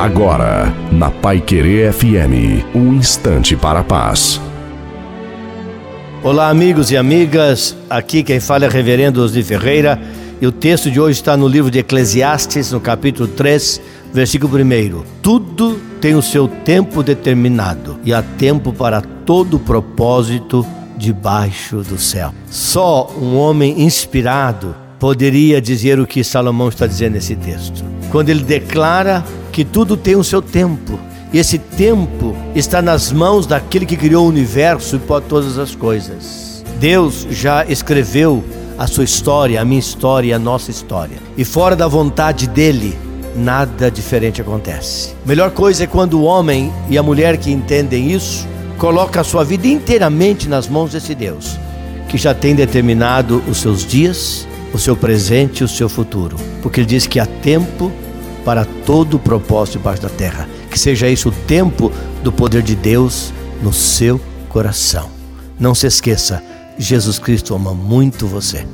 Agora, na Pai Querer FM, um instante para a paz. Olá, amigos e amigas. Aqui quem fala é Reverendo Osni Ferreira. E o texto de hoje está no livro de Eclesiastes, no capítulo 3, versículo 1. Tudo tem o seu tempo determinado, e há tempo para todo propósito debaixo do céu. Só um homem inspirado poderia dizer o que Salomão está dizendo nesse texto. Quando ele declara que tudo tem o seu tempo. E esse tempo está nas mãos daquele que criou o universo e pode todas as coisas. Deus já escreveu a sua história, a minha história, a nossa história. E fora da vontade dele, nada diferente acontece. Melhor coisa é quando o homem e a mulher que entendem isso coloca a sua vida inteiramente nas mãos desse Deus, que já tem determinado os seus dias, o seu presente e o seu futuro. Porque ele diz que há tempo para todo o propósito debaixo da terra. Que seja isso o tempo do poder de Deus no seu coração. Não se esqueça, Jesus Cristo ama muito você.